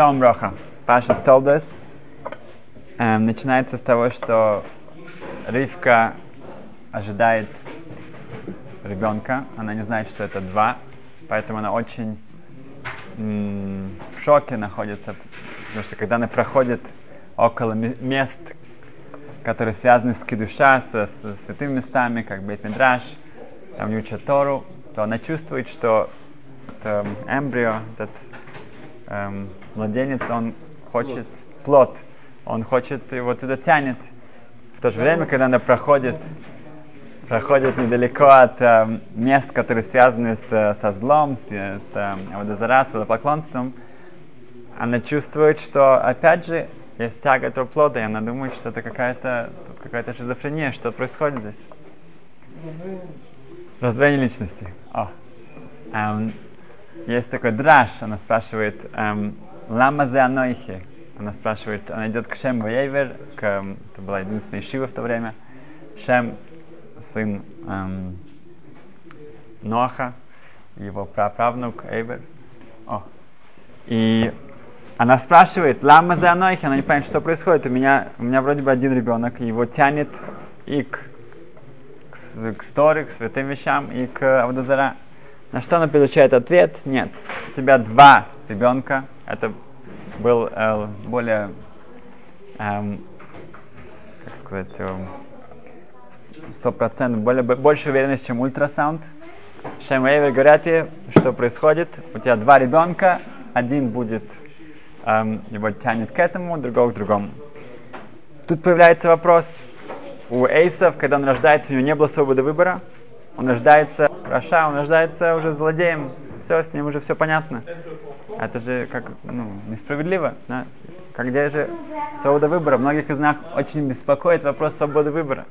Шалом Броха. Паша Столдес. Эм, начинается с того, что Ривка ожидает ребенка. Она не знает, что это два, поэтому она очень м- в шоке находится, потому что когда она проходит около мест, которые связаны с кидуша, с, с святыми местами, как Бейт Мидраш, там учат Тору, то она чувствует, что этот, эм, эмбрио, этот эм, младенец, он хочет плод, он хочет его туда тянет. В то же время, когда она проходит, проходит недалеко от эм, мест, которые связаны с, со злом, с, с эм, водозара, с водопоклонством, она чувствует, что опять же есть тяга этого плода, и она думает, что это какая-то какая-то шизофрения, что происходит здесь. Раздвоение личности. О. Эм, есть такой драж, она спрашивает, эм, лама зе анойхи. Она спрашивает, она идет к Шем Вейвер, к, это была единственная шива в то время. Шем, сын эм, Ноаха, его праправнук Эйвер. О. И она спрашивает, лама зе анойхи, она не понимает, что происходит. У меня, у меня вроде бы один ребенок, его тянет и к, к, к Сторе, к святым вещам, и к Авдозара. На что она получает ответ? Нет. У тебя два ребенка. Это был э, более, эм, как сказать, сто процентов, более, больше уверенность, чем ультрасаунд. Шем Эйвер говорят ей, что происходит. У тебя два ребенка, один будет, эм, его тянет к этому, другого к другому. Тут появляется вопрос. У Эйсов, когда он рождается, у него не было свободы выбора. Он рождается Раша, он рождается уже злодеем. Все, с ним уже все понятно. Это же как, ну, несправедливо. Да? Как где же свобода выбора? Многих из нас очень беспокоит вопрос свободы выбора.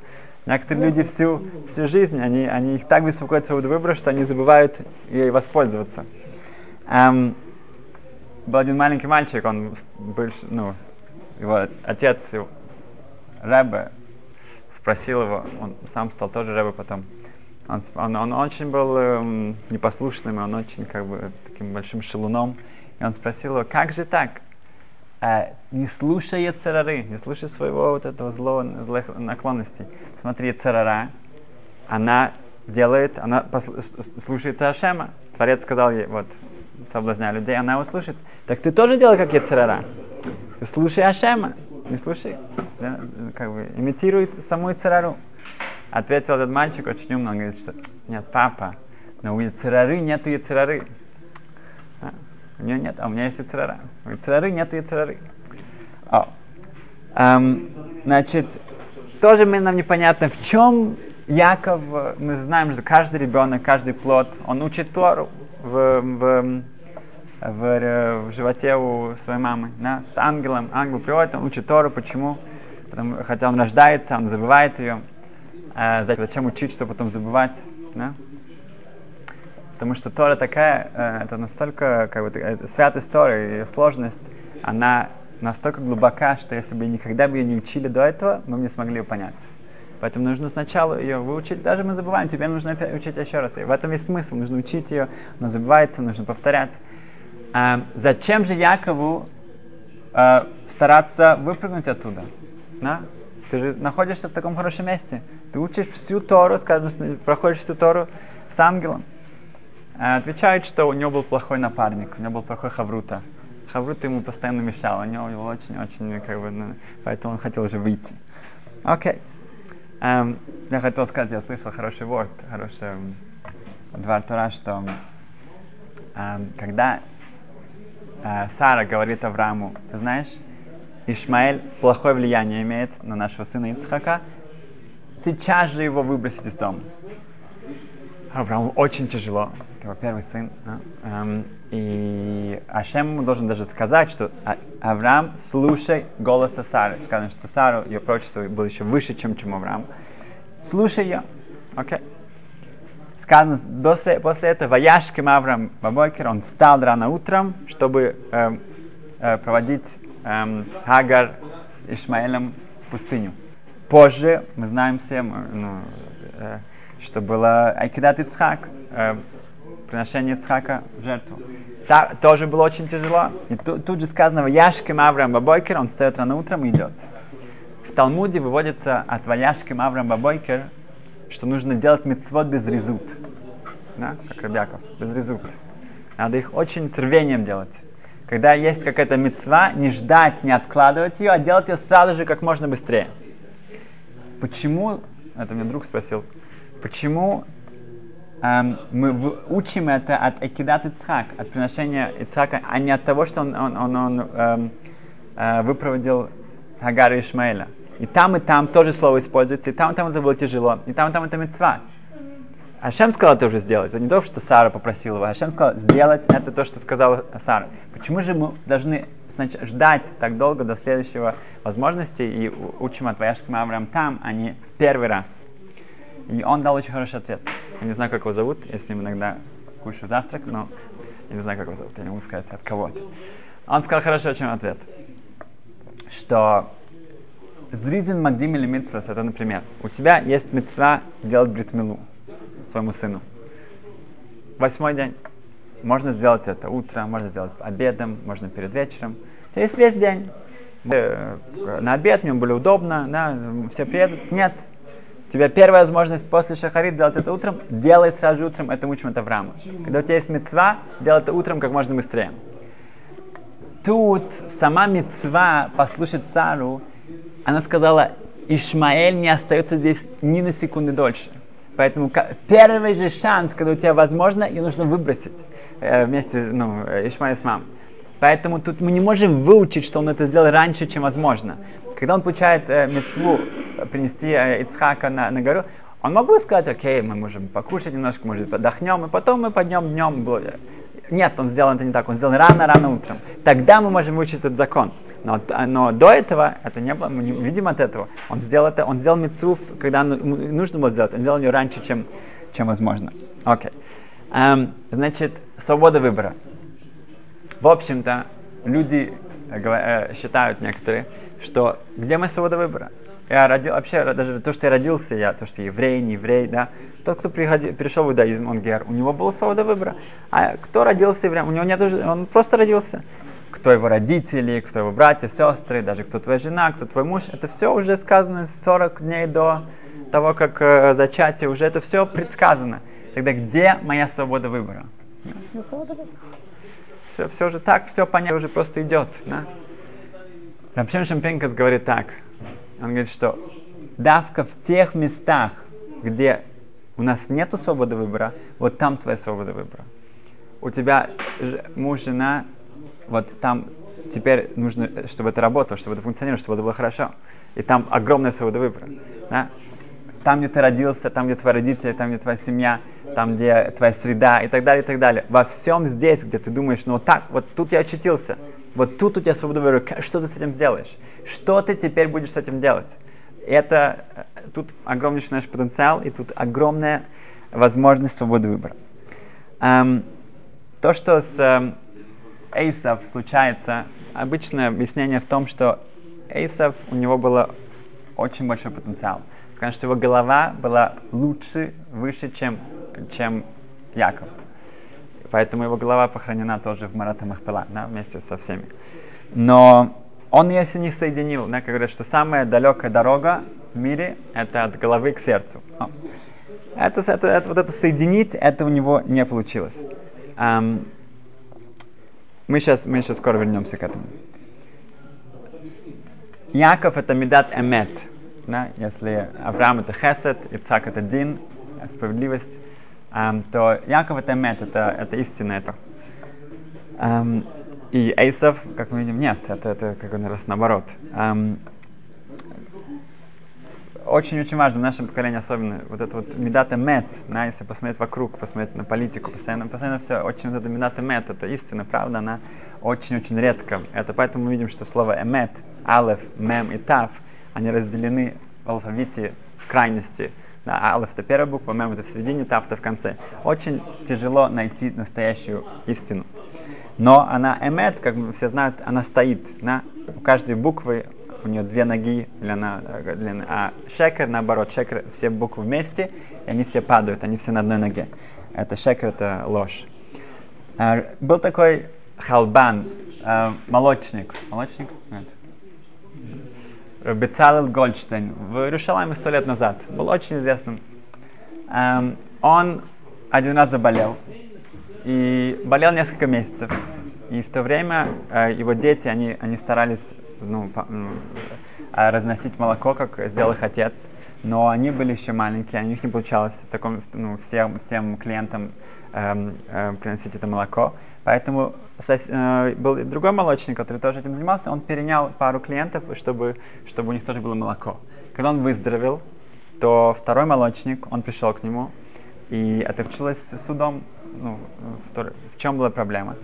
Некоторые люди всю, всю жизнь, они, они их так беспокоят свободу выбора, что они забывают ей воспользоваться. Эм, был один маленький мальчик, он был, ну, его отец, его, Рэбе, спросил его, он сам стал тоже Рэбе потом, он, он, он очень был эм, непослушным, он очень как бы таким большим шелуном. И он спросил его, как же так? Э, не слушай царары, не слушай своего вот этого злого, злых наклонностей. Смотри, царара, она делает, она послу, слушается Ашема. Творец сказал ей, вот, соблазняя людей, она его слушает. Так ты тоже делай, как Ецерара. Слушай Ашема, не слушай, да, как бы имитируй саму Царару. Ответил этот мальчик очень умно, он говорит, что нет, папа, но у яцерары нету яцерары. А, у него нет, а у меня есть яцерара. У яцерары нету яцерары. О. Эм, значит, тоже нам непонятно, в чем Яков, мы знаем, что каждый ребенок, каждый плод, он учит Тору в, в, в, в животе у своей мамы, да, с ангелом. Ангел приводит, он учит Тору, почему? Потому, хотя он рождается, он забывает ее. А зачем учить, чтобы потом забывать? Да? Потому что Тора такая, э, это настолько, как бы, э, святость Торы, ее сложность, она настолько глубока, что если бы никогда бы ее не учили до этого, мы бы не смогли ее понять. Поэтому нужно сначала ее выучить, даже мы забываем, теперь нужно опять учить еще раз. И в этом есть смысл, нужно учить ее, она забывается, нужно повторять. А, зачем же Якову а, стараться выпрыгнуть оттуда? Да? Ты же находишься в таком хорошем месте. Ты учишь всю Тору, скажем, проходишь всю Тору с ангелом. А, отвечает, что у него был плохой напарник, у него был плохой Хаврута. Хаврута ему постоянно мешал, у него очень-очень, как бы, ну, поэтому он хотел уже выйти. Окей. Okay. Um, я хотел сказать, я слышал хороший ворд, хороший um, два Тора, что um, когда uh, Сара говорит Аврааму, ты знаешь, Ишмаэль плохое влияние имеет на нашего сына Ицхака, сейчас же его выбросить из дома. Аврааму очень тяжело, его первый сын. Да? Эм, и Ашем ему должен даже сказать, что «А, Авраам, слушай голоса Сары. Сказано, что Сару, ее прочество было еще выше, чем, чем Авраам. Слушай ее. Окей. Okay. Сказано, после, после этого Ваяшким Авраам Бабокер, он встал рано утром, чтобы э, э, проводить эм, Хагар с Ишмаэлем в пустыню. Позже мы знаем все, ну, э, что было Айкидат Ицхак. Э, приношение Ицхака в жертву. Та, тоже было очень тяжело. И ту, тут же сказано, Яшким Авраам Бабойкер, он встает рано утром и идет. В Талмуде выводится от Ваяшким Авраам Бабойкер, что нужно делать мецвод без резут. Да? Как Рабяков, без резут. Надо их очень с рвением делать. Когда есть какая-то мецва, не ждать, не откладывать ее, а делать ее сразу же как можно быстрее. Почему, это мне друг спросил, почему эм, мы учим это от Экидат Ицхак, от приношения Ицхака, а не от того, что он, он, он, он эм, э, выпроводил Хагара и Ишмаэля. И там, и там тоже слово используется, и там, и там это было тяжело, и там, и там это мецва. Ашем сказал это уже сделать. Это не то, что Сара попросила его. Ашем сказал сделать это то, что сказала Сара. Почему же мы должны значит, ждать так долго до следующего возможности и учим от Ваяшкам Авраам там, а не первый раз? И он дал очень хороший ответ. Я не знаю, как его зовут, я с ним иногда кушаю завтрак, но я не знаю, как его зовут, я не могу сказать от кого-то. Он сказал хороший очень ответ, что Зризин Магдим или Митсвас, это, например, у тебя есть митцва делать бритмилу своему сыну. Восьмой день. Можно сделать это утром, можно сделать обедом, можно перед вечером. То есть весь день. Э, на обед мне было удобно, да, все приедут. Нет. У тебя первая возможность после шахарит делать это утром, делай сразу же утром, это учим это в раму. Когда у тебя есть мецва, делай это утром как можно быстрее. Тут сама мецва послушать цару, она сказала, Ишмаэль не остается здесь ни на секунду дольше. Поэтому первый же шанс, когда у тебя возможно, ее нужно выбросить э, вместе, ну, Ишмаэль с мамой. Поэтому тут мы не можем выучить, что он это сделал раньше, чем возможно. Когда он получает э, мецву принести э, Ицхака на, на гору, он мог бы сказать, окей, мы можем покушать немножко, может отдохнем, и потом мы поднем днем. Нет, он сделал это не так, он сделал рано-рано утром. Тогда мы можем выучить этот закон. Но, но до этого это не было, мы не видим от этого. Он сделал это, он сделал мецу, когда нужно было сделать, он сделал ее раньше, чем, чем возможно. Окей. Okay. Эм, значит, свобода выбора. В общем-то, люди э, э, считают некоторые, что где моя свобода выбора? Я родил, вообще, даже то, что я родился, я, то, что еврей, не еврей, да, тот, кто приходил, перешел в иудаизм, он гер, у него была свобода выбора. А кто родился евреем, у него нет, он просто родился кто его родители, кто его братья, сестры, даже кто твоя жена, кто твой муж, это все уже сказано 40 дней до того, как э, зачатие, уже это все предсказано. Тогда где моя свобода выбора? Все, все уже так, все понятно, уже просто идет. Да? Рабшем Шампенкас говорит так. Он говорит, что давка в тех местах, где у нас нет свободы выбора, вот там твоя свобода выбора. У тебя муж, жена, вот там теперь нужно, чтобы это работало, чтобы это функционировало, чтобы это было хорошо. И там огромная свобода выбора. Да? Там, где ты родился, там, где твои родители, там, где твоя семья, там, где твоя среда и так далее, и так далее. Во всем здесь, где ты думаешь, ну вот так, вот тут я очутился, вот тут у тебя свобода выбора, что ты с этим сделаешь? Что ты теперь будешь с этим делать? Это, э, тут огромнейший наш потенциал, и тут огромная возможность свободы выбора. Эм, то, что с эм, Эйсов случается, обычное объяснение в том, что Эйсов, у него было очень большой потенциал. Скажем, что его голова была лучше, выше, чем, чем Яков. Поэтому его голова похоронена тоже в Марата Махпела, да, вместе со всеми. Но он ее не соединил. Да, как говорят, что самая далекая дорога в мире – это от головы к сердцу. Это, это, это, вот это соединить, это у него не получилось. Um, мы сейчас, мы сейчас скоро вернемся к этому. Яков это медат эмет. Да? Если Авраам это хесед, Ицхак это дин, справедливость, эм, то Яков это эмет, это, это истина. Это. Эм, и Эйсов, как мы видим, нет, это, это как раз наоборот. Эм, очень-очень важно в нашем поколении особенно вот это вот медата мет, да, если посмотреть вокруг, посмотреть на политику, постоянно, постоянно все, очень вот это медата мет, это истина, правда, она очень-очень редко. Это поэтому мы видим, что слово эмет, алеф, мем и тав, они разделены в алфавите в крайности. Да, алеф это первая буква, мем это в середине, тав это в конце. Очень тяжело найти настоящую истину. Но она эмет, как все знают, она стоит. Да? У каждой буквы у нее две ноги, длина, длина. а шекер наоборот, шекер все буквы вместе, и они все падают, они все на одной ноге. это шекер, это ложь. Э, был такой халбан, э, молочник. Молочник? Нет. Бецалел Гольдштейн в Иерусалиме сто лет назад. Был очень известным. Эм, он один раз заболел. И болел несколько месяцев. И в то время э, его дети, они, они старались ну, ну, разносить молоко, как сделал их отец. Но они были еще маленькие, у них не получалось в таком, ну, всем, всем клиентам эм, э, приносить это молоко. Поэтому э, был другой молочник, который тоже этим занимался, он перенял пару клиентов, чтобы, чтобы у них тоже было молоко. Когда он выздоровел, то второй молочник, он пришел к нему, и это случилось судом. Ну, в, в чем была проблема?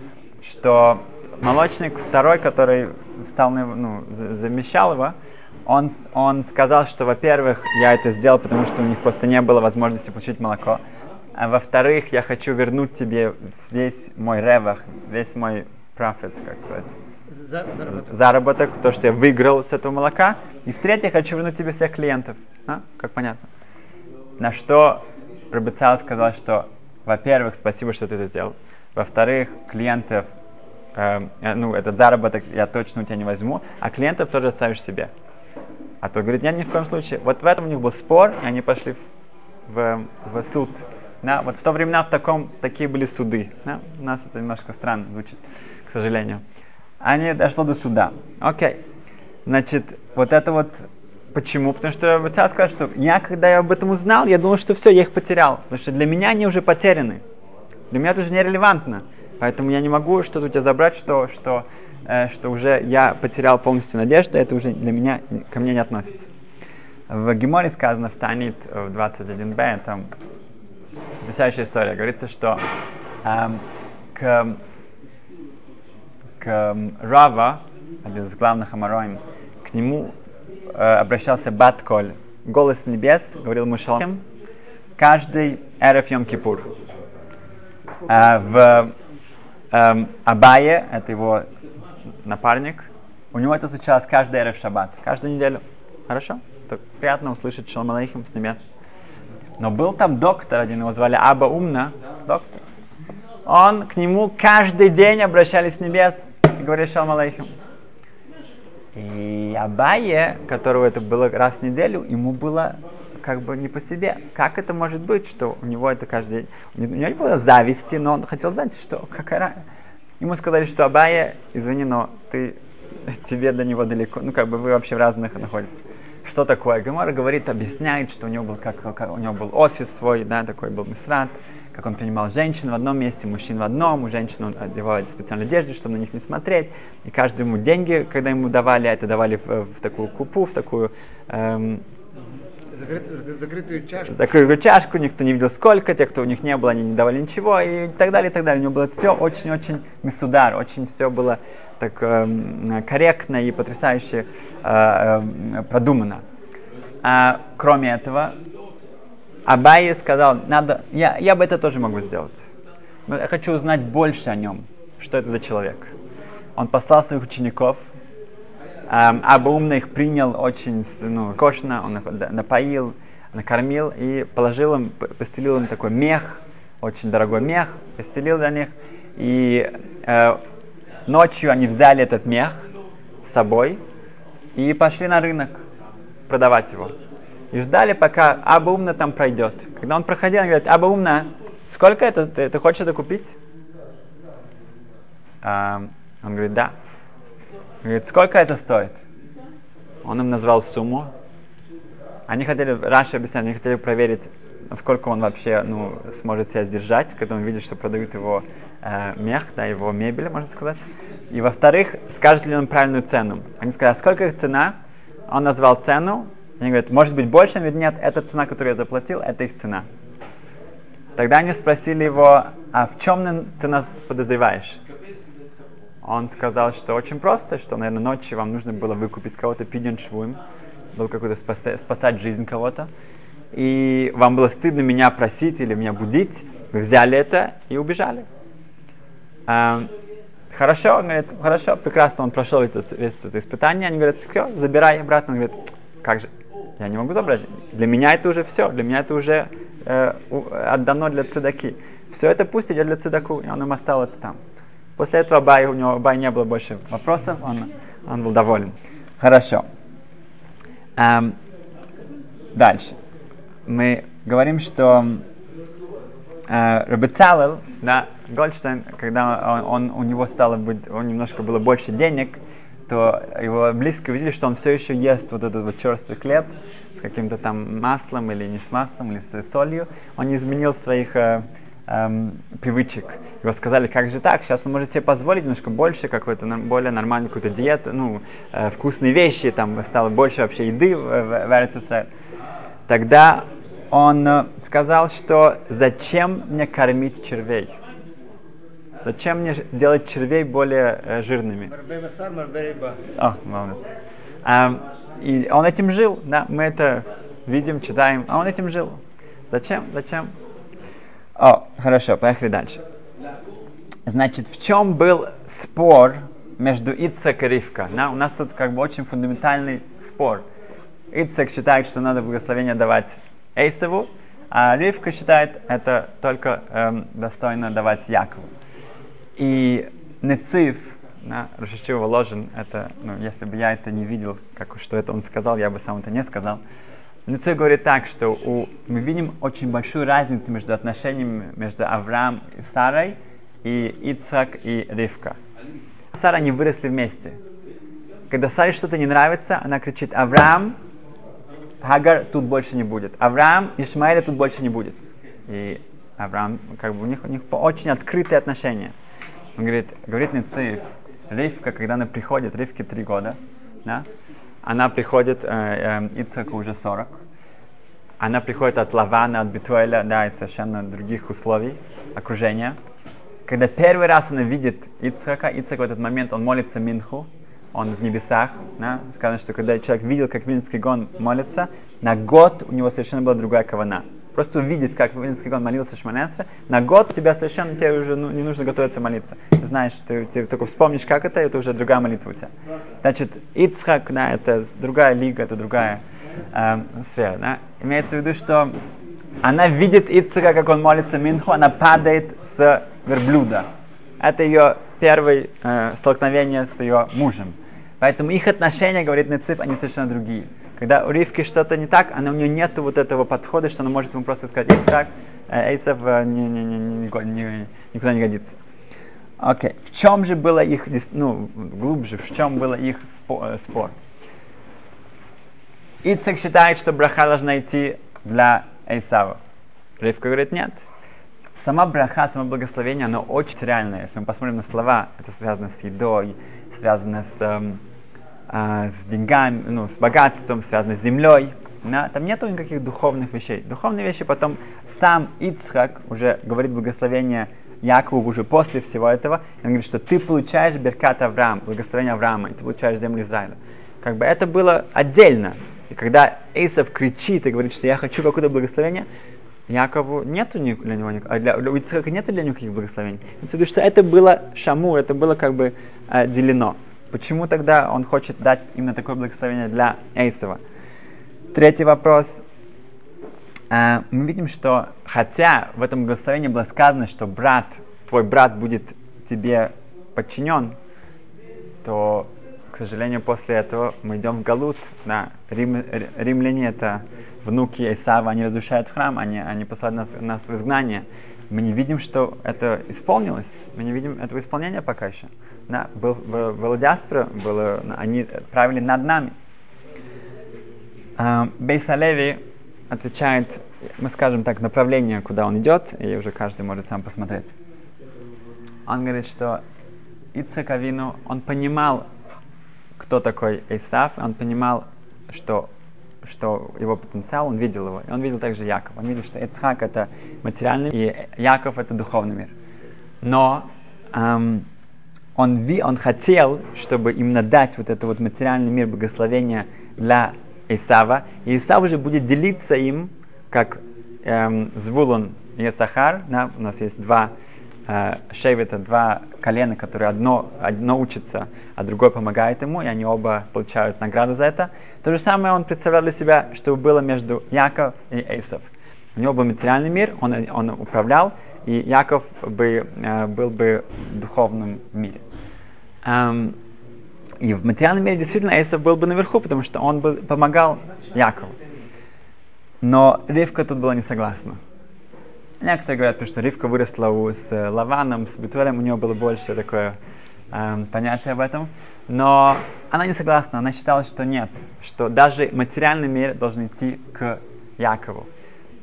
Что молочник второй, который стал, ну, замещал его, он, он сказал, что, во-первых, я это сделал, потому что у них просто не было возможности получить молоко. А во-вторых, я хочу вернуть тебе весь мой ревах, весь мой профит, как сказать. Заработок. Заработок, то, что я выиграл с этого молока. И в-третьих, хочу вернуть тебе всех клиентов. А? Как понятно. На что Рабицал сказал, что, во-первых, спасибо, что ты это сделал. Во-вторых, клиентов, э, ну, этот заработок я точно у тебя не возьму, а клиентов тоже оставишь себе. А то говорит, нет, ни в коем случае. Вот в этом у них был спор, и они пошли в, в, в суд. Да, вот в то времена в таком, такие были суды. Да? У нас это немножко странно звучит, к сожалению. Они дошло до суда. Окей. Значит, вот это вот Почему? Потому что царь сказал, что я, когда я об этом узнал, я думал, что все, я их потерял. Потому что для меня они уже потеряны. Для меня это уже нерелевантно. Поэтому я не могу что-то у тебя забрать, что, что, э, что уже я потерял полностью надежду, это уже для меня, ко мне не относится. В Геморе сказано в Танит в 21b, там потрясающая история. Говорится, что эм, к, к Рава, один из главных амароим, к нему э, обращался Батколь, голос небес, говорил Мушалам, каждый Эреф Кипур. Э, в э, Абае, это его напарник, у него это случалось каждый Эреф Шаббат, каждую неделю. Хорошо? Так приятно услышать Шалом Алейхим с небес. Но был там доктор один, его звали Аба Умна, доктор. Он к нему каждый день обращались с небес и говорили Шалом Алейхим. И Абае, которого это было раз в неделю, ему было как бы не по себе. Как это может быть, что у него это каждый день... У него не было зависти, но он хотел знать, что какая... Ему сказали, что Абая, извини, но ты, тебе до него далеко, ну как бы вы вообще в разных находитесь что такое. Гемора говорит, объясняет, что у него был, как, как, у него был офис свой, да, такой был мисрат, как он принимал женщин в одном месте, мужчин в одном, у женщин он одевал специальную одежду, чтобы на них не смотреть, и каждому деньги, когда ему давали, это давали в, в такую купу, в такую эм, Закрытую, чашку. Закрытую чашку, никто не видел сколько, те, кто у них не было, они не давали ничего, и так далее, и так далее. У него было все очень-очень мисудар, очень все было так э, корректно и потрясающе э, э, продумано. А, кроме этого, Абай сказал, надо, я, я бы это тоже могу сделать. Я хочу узнать больше о нем, что это за человек. Он послал своих учеников, эм, Аба умно их принял очень ну, кошно, он их напоил, накормил и положил им, постелил им такой мех, очень дорогой мех, постелил для них. И э, Ночью они взяли этот мех с собой и пошли на рынок продавать его. И ждали, пока Аба Умна там пройдет. Когда он проходил, он говорит, Аба Умна, сколько это, ты, ты хочешь это купить? А, он говорит, да. Говорит, сколько это стоит? Он им назвал сумму. Они хотели, раньше объясняли, они хотели проверить, насколько он вообще ну, сможет себя сдержать, когда он видит, что продают его э, мех, да, его мебель, можно сказать. И во-вторых, скажет ли он правильную цену. Они сказали, а сколько их цена? Он назвал цену. Они говорят, может быть больше? Говорит, нет, это цена, которую я заплатил, это их цена. Тогда они спросили его, а в чем ты нас подозреваешь? Он сказал, что очень просто, что, наверное, ночью вам нужно было выкупить кого-то пиден швуем, был какой-то спасать, спасать жизнь кого-то и вам было стыдно меня просить или меня будить, вы взяли это и убежали. А, хорошо, он говорит, хорошо, прекрасно, он прошел этот, весь это испытание, они говорят, все, забирай обратно, он говорит, как же, я не могу забрать, для меня это уже все, для меня это уже э, отдано для цедаки. все это пусть идет для цедаку, и он им оставил это там. После этого Абай, у него Абай не было больше вопросов, он, он был доволен. Хорошо. Эм, дальше. Мы говорим, что э, Рабицалел, да, Гольдштейн, когда он, он, у него стало быть, он немножко было больше денег, то его близко видели, что он все еще ест вот этот вот черствый хлеб с каким-то там маслом или не с маслом, или с солью. Он не изменил своих э, эм, привычек. Его сказали, как же так, сейчас он может себе позволить немножко больше, какой-то более нормальную какую-то диету, ну, э, вкусные вещи, там стало больше вообще еды в, в, Тогда он э, сказал, что зачем мне кормить червей? Зачем мне делать червей более э, жирными? О, молодец. А, и он этим жил, да, мы это видим, читаем, а он этим жил. Зачем? Зачем? О, хорошо, поехали дальше. Значит, в чем был спор между Ицек и Ривка? Да, у нас тут как бы очень фундаментальный спор. Ицек считает, что надо благословение давать Эйсову, а Ривка считает, это только эм, достойно давать Якову. И Нецив, да, Рашичева Ложин, это, ну, если бы я это не видел, как, что это он сказал, я бы сам это не сказал. Нецив говорит так, что у, мы видим очень большую разницу между отношениями между Авраам и Сарой, и Ицак и Ривка. Сара они выросли вместе. Когда Саре что-то не нравится, она кричит, Авраам, Хагар тут больше не будет. Авраам, Ишмаэля тут больше не будет. И Авраам, как бы у них, у них очень открытые отношения. Он говорит, говорит Ницеев, Ривка, когда она приходит, Ривке три года, да, она приходит, э, э, Ицхаку уже 40, она приходит от Лавана, от Битуэля, да, и совершенно других условий, окружения. Когда первый раз она видит Ицхака, Ицхак в этот момент, он молится Минху, он в небесах. Да? Сказано, что когда человек видел, как Винский гон молится, на год у него совершенно была другая кавана. Просто увидеть, как Винский гон молился Шманесра, на год тебя совершенно тебе уже ну, не нужно готовиться молиться. Знаешь, ты, ты только вспомнишь, как это, это уже другая молитва у тебя. Значит, Ицхак, да, это другая лига, это другая э, сфера. Да? Имеется в виду, что она видит Ицхака, как он молится Минху, она падает с верблюда. Это ее первое э, столкновение с ее мужем. Поэтому их отношения, говорит Нециф, они совершенно другие. Когда у Ривки что-то не так, она, у нее нет вот этого подхода, что она может ему просто сказать, Ицхак, э, Эйсов э, не, не, не, не, не, никуда не годится. Окей. Okay. В чем же было их, ну, глубже, в чем было их э, спор? Ицхак считает, что браха должна идти для Эйсава. Ривка говорит, нет. Сама браха, само благословение, оно очень реальное. Если мы посмотрим на слова, это связано с едой, связано с, эм, э, с деньгами, ну, с богатством, связано с землей. Да? Там нету никаких духовных вещей. Духовные вещи потом сам Ицхак уже говорит благословение Якову уже после всего этого. Он говорит, что ты получаешь Беркат Авраам, благословение Авраама, и ты получаешь землю Израиля. Как бы это было отдельно. И когда Эйсов кричит и говорит, что я хочу какое-то благословение, Якову нету для него а для, у Ицхака нету для него никаких благословений. Потому что это было шаму, это было как бы э, делено. Почему тогда он хочет дать именно такое благословение для Эйсова? Третий вопрос. Э, мы видим, что хотя в этом благословении было сказано, что брат, твой брат будет тебе подчинен, то, к сожалению, после этого мы идем в Галут. Да, Рим, римляне это внуки Исава, они разрушают храм, они, они посылают нас, нас в изгнание. Мы не видим, что это исполнилось. Мы не видим этого исполнения пока еще. Да, был, был, была диаспора, было, они правили над нами. Uh, Бейсалеви отвечает, мы скажем так, направление, куда он идет, и уже каждый может сам посмотреть. Он говорит, что Ицек Авину, он понимал, кто такой Исав, он понимал, что что его потенциал, он видел его. И он видел также Яков. Он видел, что Эцхак это материальный, и Яков это духовный мир. Но эм, он, ви, он хотел, чтобы именно дать вот это вот материальный мир благословения для Исава. И Исав уже будет делиться им, как эм, Звулон и Сахар. Да? У нас есть два э, Шевета, два колена, которые одно, одно учится, а другое помогает ему, и они оба получают награду за это. То же самое он представлял для себя, что было между Яков и Эйсов. У него был материальный мир, он, он управлял, и Яков бы, э, был бы в духовном мире. Эм, и в материальном мире действительно Эйсов был бы наверху, потому что он был, помогал Якову. Но Ривка тут была не согласна. Некоторые говорят, что Ривка выросла у, с Лаваном, с Бетуэлем, у нее было больше такое эм, понятие об этом. Но она не согласна, она считала, что нет, что даже материальный мир должен идти к Якову.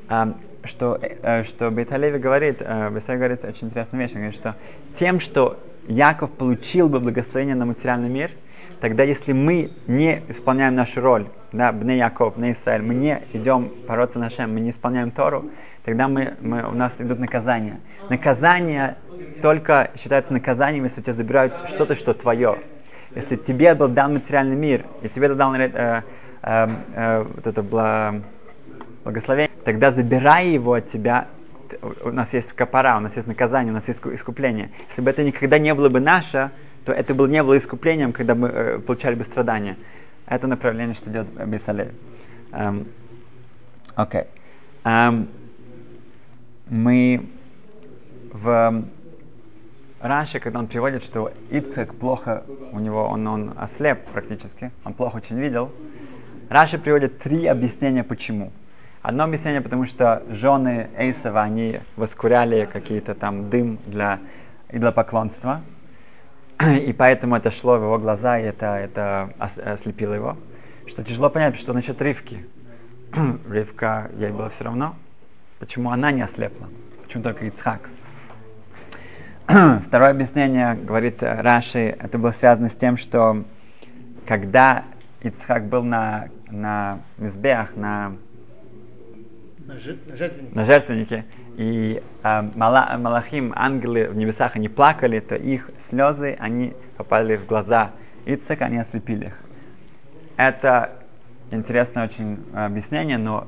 Эм, что, э, что Бейталеви говорит, э, Бейталеви говорит очень интересную вещь, он говорит, что тем, что Яков получил бы благословение на материальный мир, тогда если мы не исполняем нашу роль, да, Бне Яков, Бне Израиль, мы не идем бороться на Шем, мы не исполняем Тору, тогда мы, мы, у нас идут наказания. Наказание только считается наказанием, если у тебя забирают что-то, что твое. Если тебе был дан материальный мир, и тебе дал э, э, э, вот это благословение, тогда забирая его от тебя, у нас есть капара, у нас есть наказание, у нас есть искупление. Если бы это никогда не было бы наше, то это было, не было искуплением, когда мы э, получали бы страдания. Это направление, что идет Бесалей. Эм, окей. Um, okay. um, мы в Раньше, когда он приводит, что Ицек плохо, у него он, он ослеп практически, он плохо очень видел, Раша приводит три объяснения, почему. Одно объяснение, потому что жены Эйсова, они воскуряли какие-то там дым для идолопоклонства, и поэтому это шло в его глаза, и это, это ослепило его. Что тяжело понять, что насчет Ривки. Ривка, ей было все равно. Почему она не ослепла? Почему только Ицхак? Второе объяснение, говорит Раши, это было связано с тем, что когда Ицхак был на, на Мизбеах, на на, жертвеннике. на жертвеннике. И э, мала, Малахим, ангелы в небесах, они плакали, то их слезы, они попали в глаза Ицека, они ослепили их. Это интересное очень объяснение, но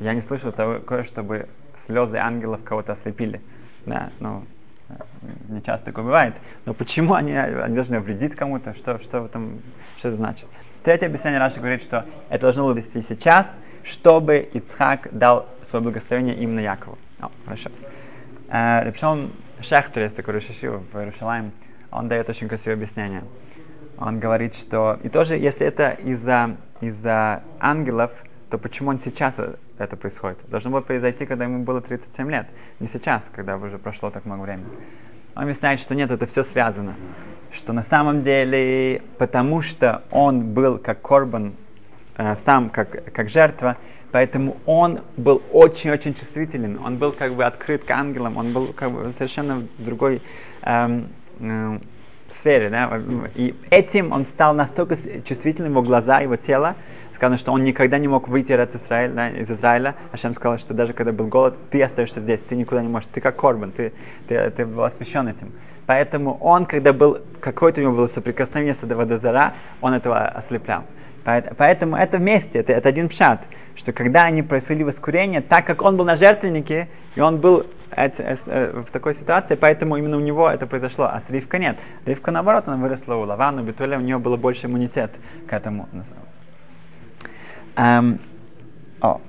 я не слышал такое, чтобы слезы ангелов кого-то ослепили. Да, ну, не часто такое бывает. Но почему они, они должны вредить кому-то? Что, что, в этом, что это значит? Третье объяснение Раши говорит, что это должно было вести сейчас, чтобы Ицхак дал свое благословение именно Якову. О, хорошо. Э, Репшон Шехтер, есть такой Рашишив в Иерусалиме, он дает очень красивое объяснение. Он говорит, что и тоже, если это из-за из ангелов, то почему он сейчас это происходит? Должно было произойти, когда ему было 37 лет, не сейчас, когда уже прошло так много времени. Он объясняет, что нет, это все связано. Что на самом деле, потому что он был как Корбан э, сам как, как жертва, поэтому он был очень-очень чувствителен, он был как бы открыт к ангелам, он был как бы совершенно в другой эм, э, сфере, да, и этим он стал настолько чувствительным, его глаза, его тело, сказано, что он никогда не мог выйти из Израиля, да, из Израиля. Ашем сказал, что даже когда был голод, ты остаешься здесь, ты никуда не можешь, ты как Корбан, ты, ты, ты был освящен этим. Поэтому он, когда был, какое-то у него было соприкосновение с Водозара, он этого ослеплял. Поэтому это вместе, это, это один пшат, что когда они происходили воскурение, так как он был на жертвеннике, и он был э, в такой ситуации, поэтому именно у него это произошло, а с Ривка нет. Ривка наоборот, она выросла у Лавана, у Бетуля, у нее был больше иммунитет к этому. Um, о,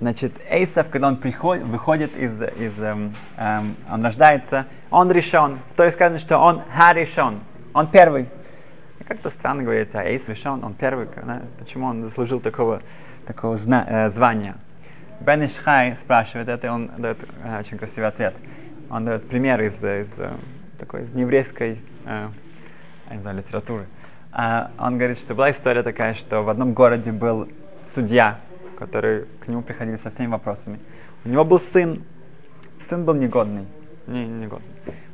значит, Эйсов, когда он приходит, выходит из, из um, um, он рождается, он решен. То есть сказано, что он харишон, он первый как-то странно говорить, а Эйс Вишон, он первый, да? почему он заслужил такого, такого зна- э, звания. Бен Ишхай спрашивает это, и он дает э, очень красивый ответ. Он дает пример из, из э, такой из еврейской э, не знаю, литературы. Uh, он говорит, что была история такая, что в одном городе был судья, который к нему приходили со всеми вопросами. У него был сын, сын был негодный, не, негодный.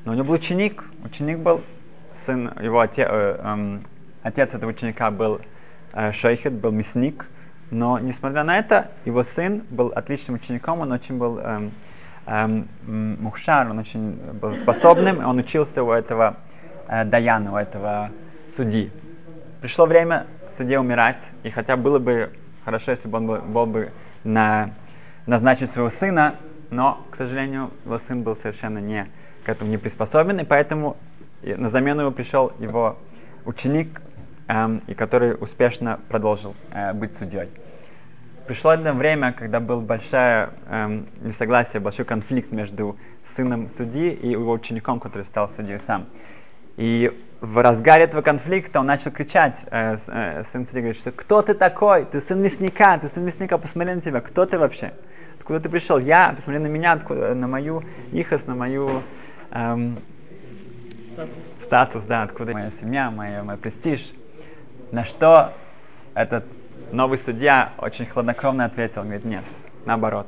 Но у него был ученик, ученик был сын, его отец, э, э, отец этого ученика был э, шейхет, был мясник, но несмотря на это, его сын был отличным учеником, он очень был э, э, мухшар, он очень был способным, он учился у этого э, Даяна, у этого судьи. Пришло время судье умирать, и хотя было бы хорошо, если бы он был, был бы на, назначить своего сына, но, к сожалению, его сын был совершенно не к этому не приспособен, и поэтому на замену ему пришел его ученик, эм, и который успешно продолжил э, быть судьей. пришло одно время, когда был большое эм, несогласие, большой конфликт между сыном судьи и его учеником, который стал судьей сам. И в разгаре этого конфликта он начал кричать, э, э, сын судьи говорит, что кто ты такой? Ты сын мясника, ты сын мясника, посмотри на тебя, кто ты вообще? Откуда ты пришел? Я, посмотри на меня, откуда, на мою ихос, на мою эм, Статус. статус, да, откуда моя семья, моя, мой престиж. На что этот новый судья очень хладнокровно ответил, говорит, нет, наоборот.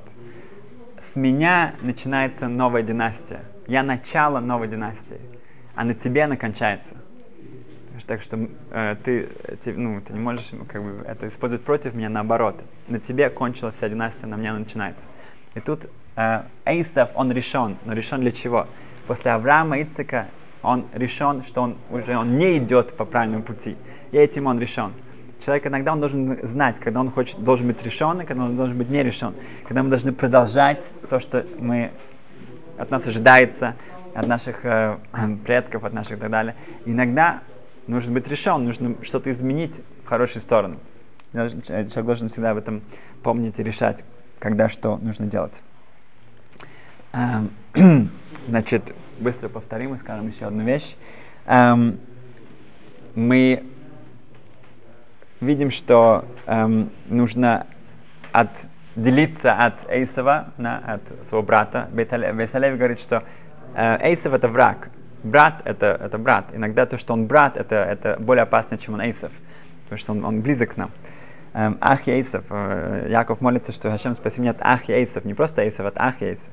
С меня начинается новая династия. Я начало новой династии, а на тебе она кончается. Так что э, ты, ты, ну, ты не можешь как бы, это использовать против меня, наоборот. На тебе кончилась вся династия, на мне она начинается. И тут э, Эйсов, он решен. Но решен для чего? После Авраама и Ицека он решен, что он уже он не идет по правильному пути. И этим он решен. Человек иногда он должен знать, когда он хочет, должен быть решен, и когда он должен быть не решен. Когда мы должны продолжать то, что мы от нас ожидается, от наших э, предков, от наших и так далее. Иногда нужно быть решен, нужно что-то изменить в хорошую сторону. Человек должен всегда об этом помнить и решать, когда что нужно делать. Эм, Значит, быстро повторим и скажем еще одну вещь. Эм, мы видим, что эм, нужно отделиться от Эйсова, от своего брата. Бесалев говорит, что э, Эйсов это враг, брат это, это брат. Иногда то, что он брат, это, это более опасно, чем он Эйсов, потому что он, он близок к нам. Эм, Ах Эйсов, э, Яков молится, что Хашем спаси меня от Ах Эйсов, не просто Эйсов, от Ах Эйсов.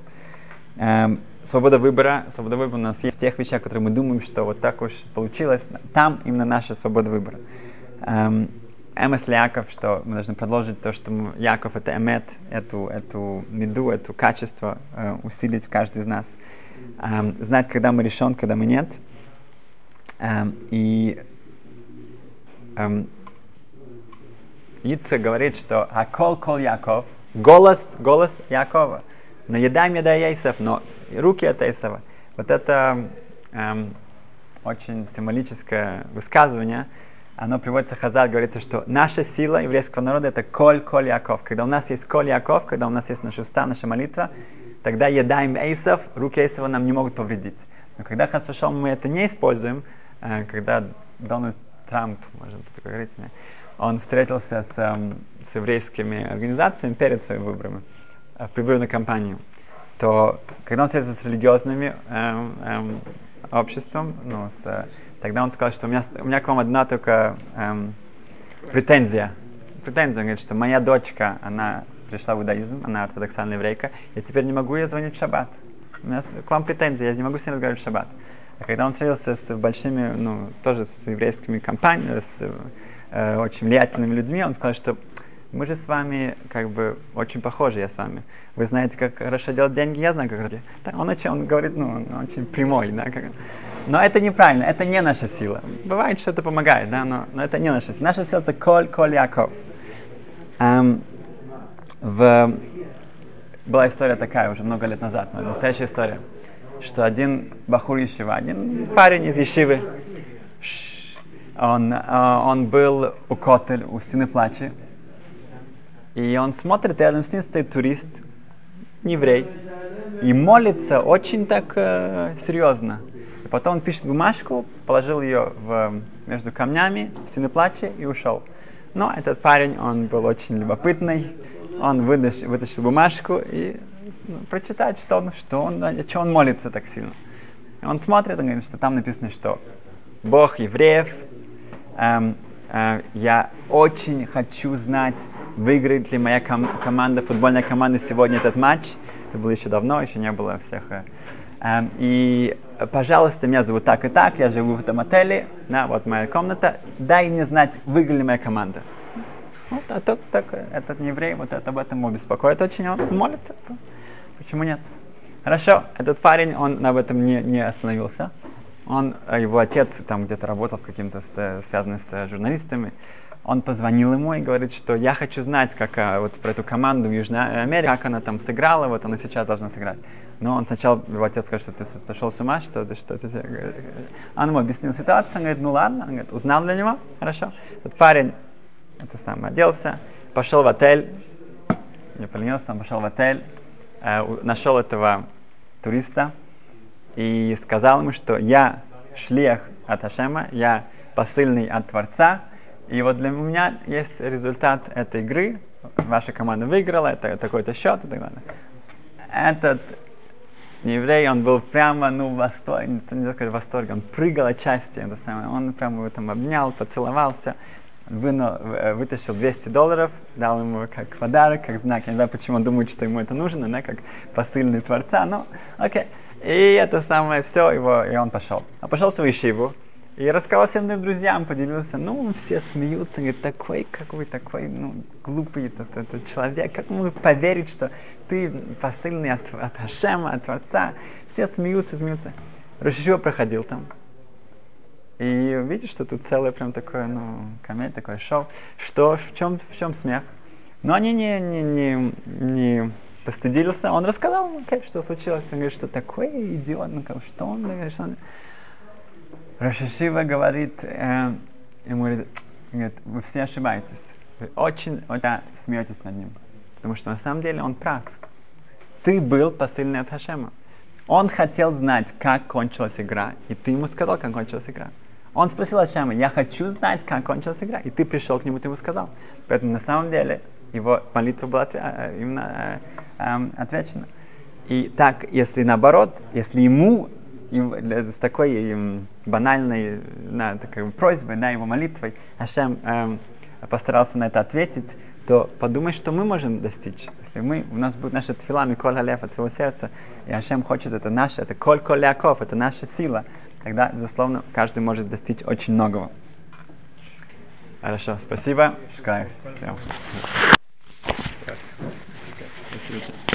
Эм, свобода выбора, свобода выбора у нас есть в тех вещах, которые мы думаем, что вот так уж получилось, там именно наша свобода выбора. Эм, Эмес Яков, что мы должны продолжить то, что Яков это эмет, эту, эту меду, это качество э, усилить в каждый из нас. Эм, знать, когда мы решен, когда мы нет. Эм, и эм, Ица говорит, что Акол Кол Яков, голос, голос Якова. Но еда еда Яйсов, но руки от Эйсова. Вот это эм, очень символическое высказывание, оно приводится Хазар, говорится, что наша сила еврейского народа это коль коль Яков. Когда у нас есть коль Яков, когда у нас есть наши уста, наша молитва, тогда едаем Эйсов, руки Эйсова нам не могут повредить. Но когда Хасвашал мы это не используем, э, когда Дональд Трамп, может кто говорить мне, он встретился с, эм, с еврейскими организациями перед своими выборами, э, в предвыборную кампанию, то когда он встретился с религиозными эм, эм, обществом, ну, с, тогда он сказал, что у меня, у меня к вам одна только эм, претензия. Претензия, он говорит, что моя дочка, она пришла в иудаизм, она ортодоксальная еврейка, я теперь не могу ей звонить в шаббат. У меня к вам претензия, я не могу с ней разговаривать в шаббат. А когда он встретился с большими, ну, тоже с еврейскими компаниями, с э, очень влиятельными людьми, он сказал, что мы же с вами как бы очень похожи, я с вами. Вы знаете, как хорошо делать деньги, я знаю, как хорошо. Да, он, очень, он говорит, ну, он очень прямой, да, как... Но это неправильно, это не наша сила. Бывает, что это помогает, да, но, но это не наша сила. Наша сила это Коль, Коль Яков. Эм, в... Была история такая уже много лет назад, но настоящая история, что один бахур Ешива, один парень из Ешивы, он, э, он был у Котель, у стены плача, и он смотрит, рядом с ним стоит турист, еврей, и молится очень так э, серьезно. И потом он пишет бумажку, положил ее в, между камнями в стены плача и ушел. Но этот парень, он был очень любопытный, он вытащил, вытащил бумажку и ну, прочитать, что он, что он, что он молится так сильно. И он смотрит, он говорит, что там написано, что Бог евреев, эм, э, я очень хочу знать, выиграет ли моя ком- команда, футбольная команда сегодня этот матч. Это было еще давно, еще не было всех. Э, эм, и, пожалуйста, меня зовут так и так, я живу в этом отеле, да, вот моя комната, дай мне знать, выиграли ли моя команда. Вот, а тот, так, этот не еврей, вот это об этом его беспокоит очень, он молится. Почему нет? Хорошо, этот парень, он об этом не, не остановился. Он, э, его отец там где-то работал каким-то связанным с э, журналистами. Он позвонил ему и говорит, что я хочу знать, как вот про эту команду в Южной Америке, как она там сыграла, вот она сейчас должна сыграть. Но он сначала, его отец скажет, что ты сошел с ума, что ты, что ты. Он ему объяснил ситуацию, он говорит, ну ладно, он говорит, узнал для него, хорошо. Этот парень, это самое, оделся, пошел в отель, не поленился, пошел в отель, э, нашел этого туриста и сказал ему, что я шлех от Ашема, я посыльный от Творца, и вот для меня есть результат этой игры, ваша команда выиграла, это такой-то счет и так далее. Этот еврей, он был прямо, ну, в восторге, не сказать в он прыгал от счастья, это самое, он прямо его там обнял, поцеловался, вынул, э, вытащил 200 долларов, дал ему как подарок, как знак, я не знаю, почему он думает, что ему это нужно, да, как посыльный Творца, ну, окей. И это самое все, его, и он пошел. А пошел в свою ишиву, и рассказал всем своим друзьям, поделился, ну, все смеются, говорит, такой, какой такой, ну, глупый этот, этот человек, как могут поверить, что ты посыльный от, от Хашема, от Творца, все смеются, смеются. Рошишива проходил там, и видишь, что тут целое прям такое, ну, комедия, такое шоу. Что, в чем, в чем смех? Но они не, не, не, не постыдился. Он рассказал, ну, как, что случилось. Он говорит, что такой идиот, ну, как, что он, говорит, что он... Рашишива говорит, э, ему говорит, говорит, вы все ошибаетесь. Вы очень, очень смеетесь над ним. Потому что на самом деле он прав. Ты был посыльный от Хашема. Он хотел знать, как кончилась игра, и ты ему сказал, как кончилась игра. Он спросил Ашема, я хочу знать, как кончилась игра, и ты пришел к нему, ты ему сказал. Поэтому на самом деле его молитва была отве- э, именно э, эм, отвечена. И так, если наоборот, если ему им- с такой эм, банальной на, такой просьбой, да, его молитвой, Ашем эм, постарался на это ответить, то подумай, что мы можем достичь. Если мы, у нас будет наша тфила, Миколь Халев от своего сердца, и Ашем хочет, это наше, это Коль Коль Яков, это наша сила, тогда, безусловно, каждый может достичь очень многого. Хорошо, спасибо. Шкай. Всем. Спасибо.